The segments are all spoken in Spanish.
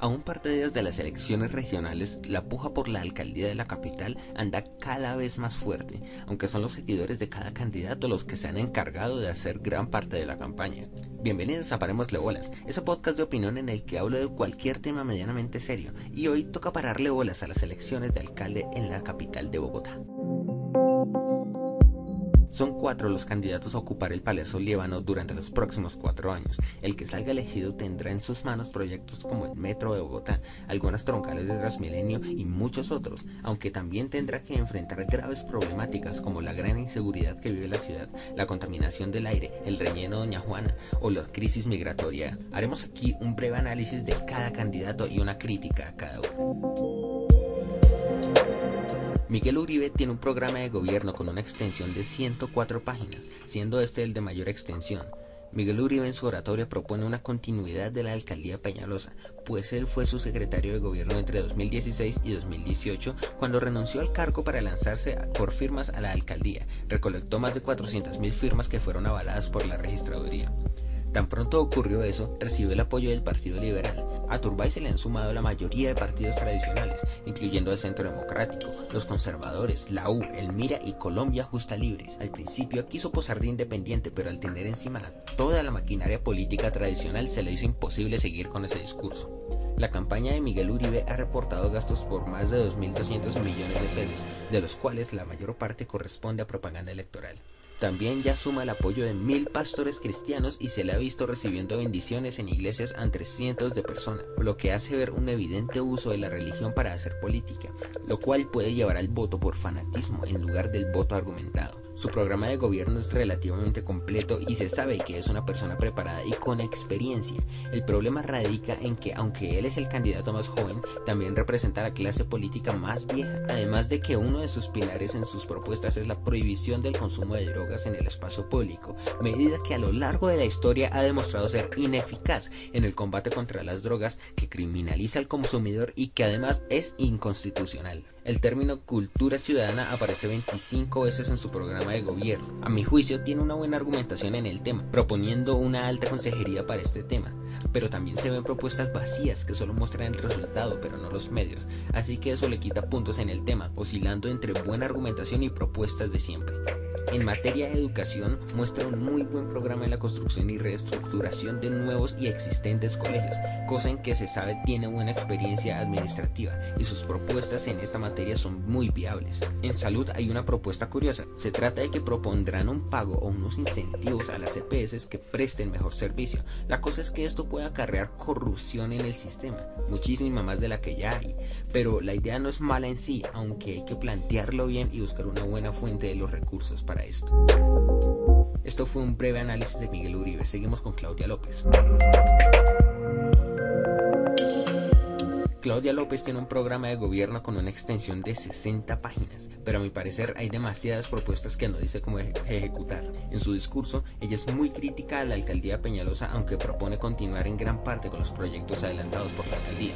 A un par de días de las elecciones regionales, la puja por la alcaldía de la capital anda cada vez más fuerte, aunque son los seguidores de cada candidato los que se han encargado de hacer gran parte de la campaña. Bienvenidos a Parémosle Bolas, ese podcast de opinión en el que hablo de cualquier tema medianamente serio, y hoy toca pararle bolas a las elecciones de alcalde en la capital de Bogotá. Son cuatro los candidatos a ocupar el Palacio Líbano durante los próximos cuatro años. El que salga elegido tendrá en sus manos proyectos como el Metro de Bogotá, algunas troncales de Transmilenio y muchos otros, aunque también tendrá que enfrentar graves problemáticas como la gran inseguridad que vive la ciudad, la contaminación del aire, el relleno Doña Juana o la crisis migratoria. Haremos aquí un breve análisis de cada candidato y una crítica a cada uno. Miguel Uribe tiene un programa de gobierno con una extensión de 104 páginas, siendo este el de mayor extensión. Miguel Uribe en su oratoria propone una continuidad de la alcaldía Peñalosa, pues él fue su secretario de gobierno entre 2016 y 2018 cuando renunció al cargo para lanzarse por firmas a la alcaldía. Recolectó más de 400.000 firmas que fueron avaladas por la registraduría. Tan pronto ocurrió eso, recibió el apoyo del Partido Liberal. A Turbay se le han sumado la mayoría de partidos tradicionales, incluyendo el Centro Democrático, los conservadores, la U, el Mira y Colombia Justa Libres. Al principio quiso posar de independiente, pero al tener encima toda la maquinaria política tradicional se le hizo imposible seguir con ese discurso. La campaña de Miguel Uribe ha reportado gastos por más de 2.200 millones de pesos, de los cuales la mayor parte corresponde a propaganda electoral. También ya suma el apoyo de mil pastores cristianos y se le ha visto recibiendo bendiciones en iglesias ante cientos de personas, lo que hace ver un evidente uso de la religión para hacer política, lo cual puede llevar al voto por fanatismo en lugar del voto argumentado. Su programa de gobierno es relativamente completo y se sabe que es una persona preparada y con experiencia. El problema radica en que aunque él es el candidato más joven, también representa la clase política más vieja, además de que uno de sus pilares en sus propuestas es la prohibición del consumo de drogas en el espacio público, medida que a lo largo de la historia ha demostrado ser ineficaz en el combate contra las drogas, que criminaliza al consumidor y que además es inconstitucional. El término cultura ciudadana aparece 25 veces en su programa de gobierno. A mi juicio tiene una buena argumentación en el tema, proponiendo una alta consejería para este tema, pero también se ven propuestas vacías que solo muestran el resultado pero no los medios, así que eso le quita puntos en el tema, oscilando entre buena argumentación y propuestas de siempre. En materia de educación, muestra un muy buen programa en la construcción y reestructuración de nuevos y existentes colegios, cosa en que se sabe tiene buena experiencia administrativa y sus propuestas en esta materia son muy viables. En salud hay una propuesta curiosa, se trata de que propondrán un pago o unos incentivos a las EPS que presten mejor servicio. La cosa es que esto puede acarrear corrupción en el sistema, muchísima más de la que ya hay, pero la idea no es mala en sí, aunque hay que plantearlo bien y buscar una buena fuente de los recursos para esto. Fue un breve análisis de Miguel Uribe. Seguimos con Claudia López. Claudia López tiene un programa de gobierno con una extensión de 60 páginas, pero a mi parecer hay demasiadas propuestas que no dice cómo ejecutar. En su discurso, ella es muy crítica a la alcaldía Peñalosa, aunque propone continuar en gran parte con los proyectos adelantados por la alcaldía.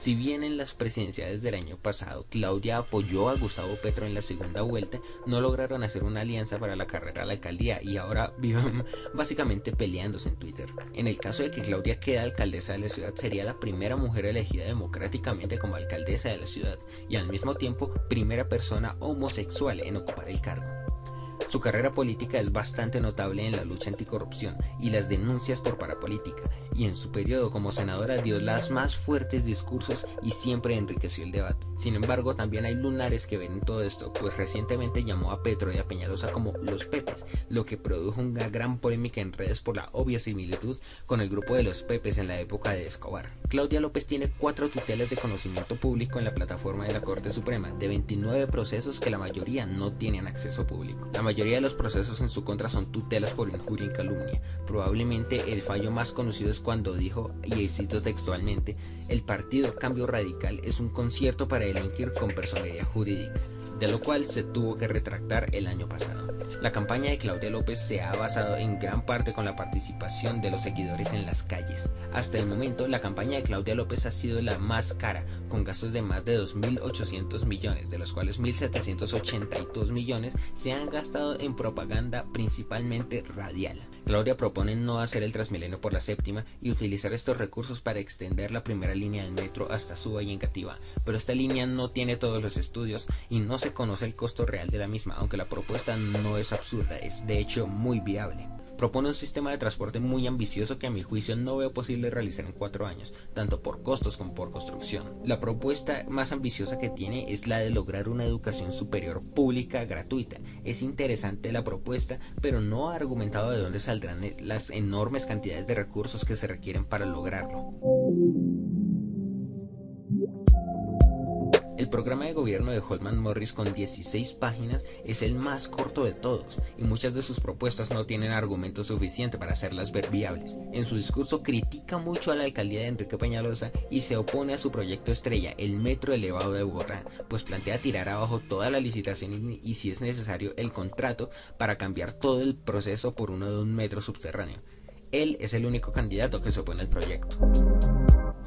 Si bien en las presidenciales del año pasado Claudia apoyó a Gustavo Petro en la segunda vuelta, no lograron hacer una alianza para la carrera a la alcaldía y ahora viven básicamente peleándose en Twitter. En el caso de que Claudia quede alcaldesa de la ciudad, sería la primera mujer elegida democráticamente como alcaldesa de la ciudad y al mismo tiempo primera persona homosexual en ocupar el cargo. Su carrera política es bastante notable en la lucha anticorrupción y las denuncias por parapolítica, y en su periodo como senadora dio las más fuertes discursos y siempre enriqueció el debate. Sin embargo, también hay lunares que ven todo esto, pues recientemente llamó a Petro y a Peñalosa como los Pepes, lo que produjo una gran polémica en redes por la obvia similitud con el grupo de los Pepes en la época de Escobar. Claudia López tiene cuatro tutelas de conocimiento público en la plataforma de la Corte Suprema, de 29 procesos que la mayoría no tienen acceso público. La de los procesos en su contra son tutelas por injuria y calumnia. Probablemente el fallo más conocido es cuando dijo, y cito textualmente, el partido Cambio Radical es un concierto para delinquir con personería jurídica, de lo cual se tuvo que retractar el año pasado. La campaña de Claudia López se ha basado en gran parte con la participación de los seguidores en las calles. Hasta el momento, la campaña de Claudia López ha sido la más cara, con gastos de más de 2.800 millones, de los cuales 1.782 millones se han gastado en propaganda principalmente radial. Claudia propone no hacer el Transmilenio por la séptima y utilizar estos recursos para extender la primera línea del metro hasta Suba y Engativá, pero esta línea no tiene todos los estudios y no se conoce el costo real de la misma, aunque la propuesta no es absurda, es de hecho muy viable propone un sistema de transporte muy ambicioso que a mi juicio no veo posible realizar en cuatro años, tanto por costos como por construcción. La propuesta más ambiciosa que tiene es la de lograr una educación superior pública gratuita. Es interesante la propuesta, pero no ha argumentado de dónde saldrán las enormes cantidades de recursos que se requieren para lograrlo. El programa de gobierno de Holman Morris con 16 páginas es el más corto de todos y muchas de sus propuestas no tienen argumento suficiente para hacerlas ver viables. En su discurso critica mucho a la alcaldía de Enrique Peñalosa y se opone a su proyecto estrella, el metro elevado de Bogotá, pues plantea tirar abajo toda la licitación y, si es necesario el contrato para cambiar todo el proceso por uno de un metro subterráneo. Él es el único candidato que se opone al proyecto.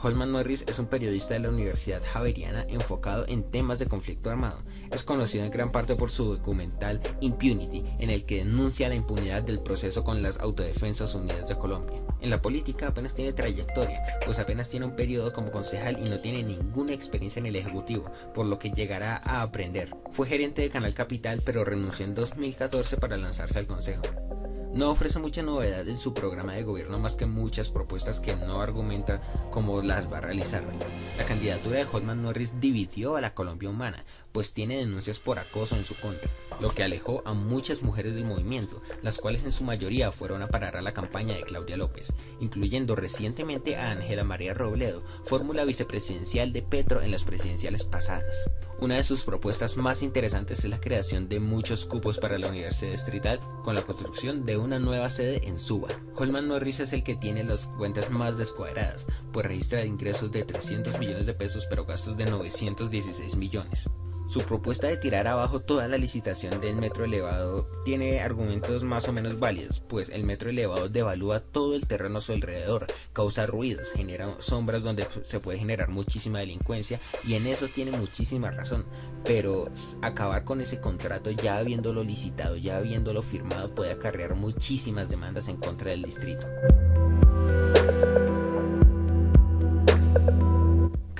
Holman Norris es un periodista de la Universidad Javeriana enfocado en temas de conflicto armado. Es conocido en gran parte por su documental Impunity, en el que denuncia la impunidad del proceso con las Autodefensas Unidas de Colombia. En la política apenas tiene trayectoria, pues apenas tiene un periodo como concejal y no tiene ninguna experiencia en el Ejecutivo, por lo que llegará a aprender. Fue gerente de Canal Capital, pero renunció en 2014 para lanzarse al Consejo. No ofrece mucha novedad en su programa de gobierno más que muchas propuestas que no argumenta cómo las va a realizar. La candidatura de Holman Norris dividió a la Colombia humana, pues tiene denuncias por acoso en su contra, lo que alejó a muchas mujeres del movimiento, las cuales en su mayoría fueron a parar a la campaña de Claudia López, incluyendo recientemente a Ángela María Robledo, fórmula vicepresidencial de Petro en las presidenciales pasadas. Una de sus propuestas más interesantes es la creación de muchos cupos para la Universidad Distrital con la construcción de una nueva sede en Suba. Holman Norris es el que tiene las cuentas más descuadradas, pues registra ingresos de 300 millones de pesos pero gastos de 916 millones. Su propuesta de tirar abajo toda la licitación del metro elevado tiene argumentos más o menos válidos, pues el metro elevado devalúa todo el terreno a su alrededor, causa ruidos, genera sombras donde se puede generar muchísima delincuencia y en eso tiene muchísima razón, pero acabar con ese contrato ya habiéndolo licitado, ya habiéndolo firmado puede acarrear muchísimas demandas en contra del distrito.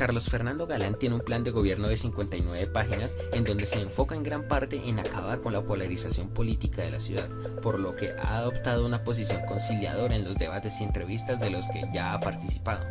Carlos Fernando Galán tiene un plan de gobierno de 59 páginas en donde se enfoca en gran parte en acabar con la polarización política de la ciudad, por lo que ha adoptado una posición conciliadora en los debates y entrevistas de los que ya ha participado.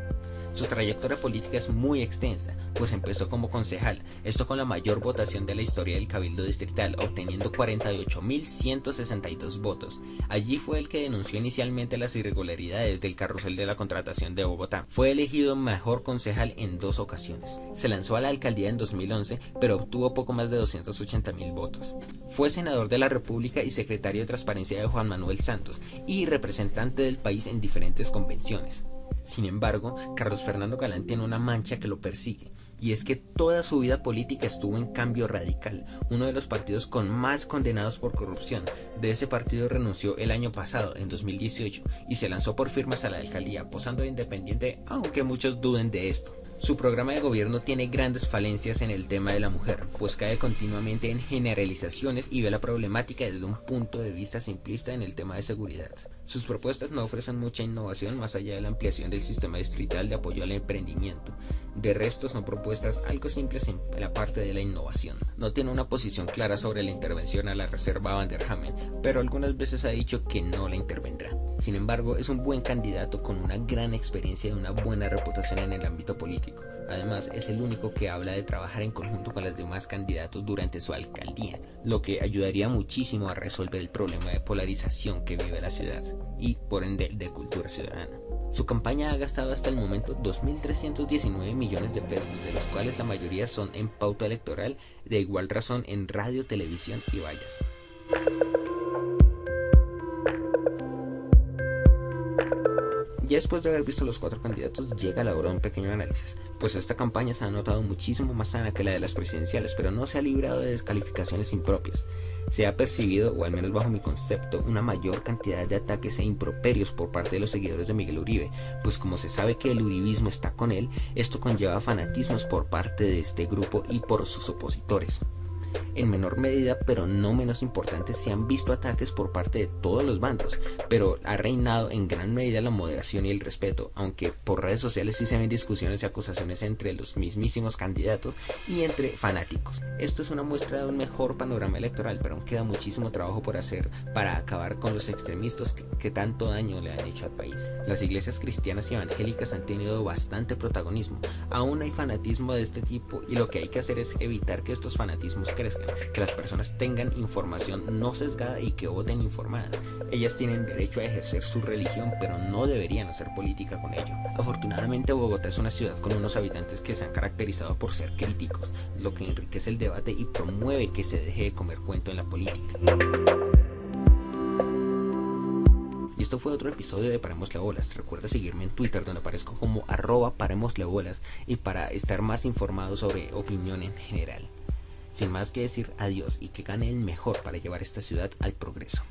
Su trayectoria política es muy extensa, pues empezó como concejal, esto con la mayor votación de la historia del Cabildo Distrital, obteniendo 48.162 votos. Allí fue el que denunció inicialmente las irregularidades del carrusel de la contratación de Bogotá. Fue elegido mejor concejal en dos ocasiones. Se lanzó a la alcaldía en 2011, pero obtuvo poco más de 280.000 votos. Fue senador de la República y secretario de Transparencia de Juan Manuel Santos, y representante del país en diferentes convenciones. Sin embargo, Carlos Fernando Galán tiene una mancha que lo persigue, y es que toda su vida política estuvo en Cambio Radical, uno de los partidos con más condenados por corrupción. De ese partido renunció el año pasado, en 2018, y se lanzó por firmas a la alcaldía, posando de independiente, aunque muchos duden de esto. Su programa de gobierno tiene grandes falencias en el tema de la mujer, pues cae continuamente en generalizaciones y ve la problemática desde un punto de vista simplista en el tema de seguridad. Sus propuestas no ofrecen mucha innovación más allá de la ampliación del sistema distrital de apoyo al emprendimiento. De resto son propuestas algo simples en la parte de la innovación. No tiene una posición clara sobre la intervención a la reserva Van der Hamen, pero algunas veces ha dicho que no la intervendrá. Sin embargo, es un buen candidato con una gran experiencia y una buena reputación en el ámbito político. Además, es el único que habla de trabajar en conjunto con los demás candidatos durante su alcaldía, lo que ayudaría muchísimo a resolver el problema de polarización que vive la ciudad y, por ende, de cultura ciudadana. Su campaña ha gastado hasta el momento 2.319 millones de pesos, de los cuales la mayoría son en pauta electoral, de igual razón en radio, televisión y vallas. Ya después de haber visto los cuatro candidatos, llega la hora de un pequeño análisis, pues esta campaña se ha notado muchísimo más sana que la de las presidenciales, pero no se ha librado de descalificaciones impropias. Se ha percibido, o al menos bajo mi concepto, una mayor cantidad de ataques e improperios por parte de los seguidores de Miguel Uribe, pues como se sabe que el uribismo está con él, esto conlleva fanatismos por parte de este grupo y por sus opositores. En menor medida, pero no menos importante, se han visto ataques por parte de todos los bandos, pero ha reinado en gran medida la moderación y el respeto, aunque por redes sociales sí se ven discusiones y acusaciones entre los mismísimos candidatos y entre fanáticos. Esto es una muestra de un mejor panorama electoral, pero aún queda muchísimo trabajo por hacer para acabar con los extremistas que, que tanto daño le han hecho al país. Las iglesias cristianas y evangélicas han tenido bastante protagonismo, aún hay fanatismo de este tipo y lo que hay que hacer es evitar que estos fanatismos que las personas tengan información no sesgada y que voten informadas. Ellas tienen derecho a ejercer su religión, pero no deberían hacer política con ello. Afortunadamente Bogotá es una ciudad con unos habitantes que se han caracterizado por ser críticos, lo que enriquece el debate y promueve que se deje de comer cuento en la política. Y esto fue otro episodio de Paremosle Bolas. Recuerda seguirme en Twitter donde aparezco como arroba Paremosle Bolas y para estar más informado sobre opinión en general. Sin más que decir adiós y que gane el mejor para llevar esta ciudad al progreso.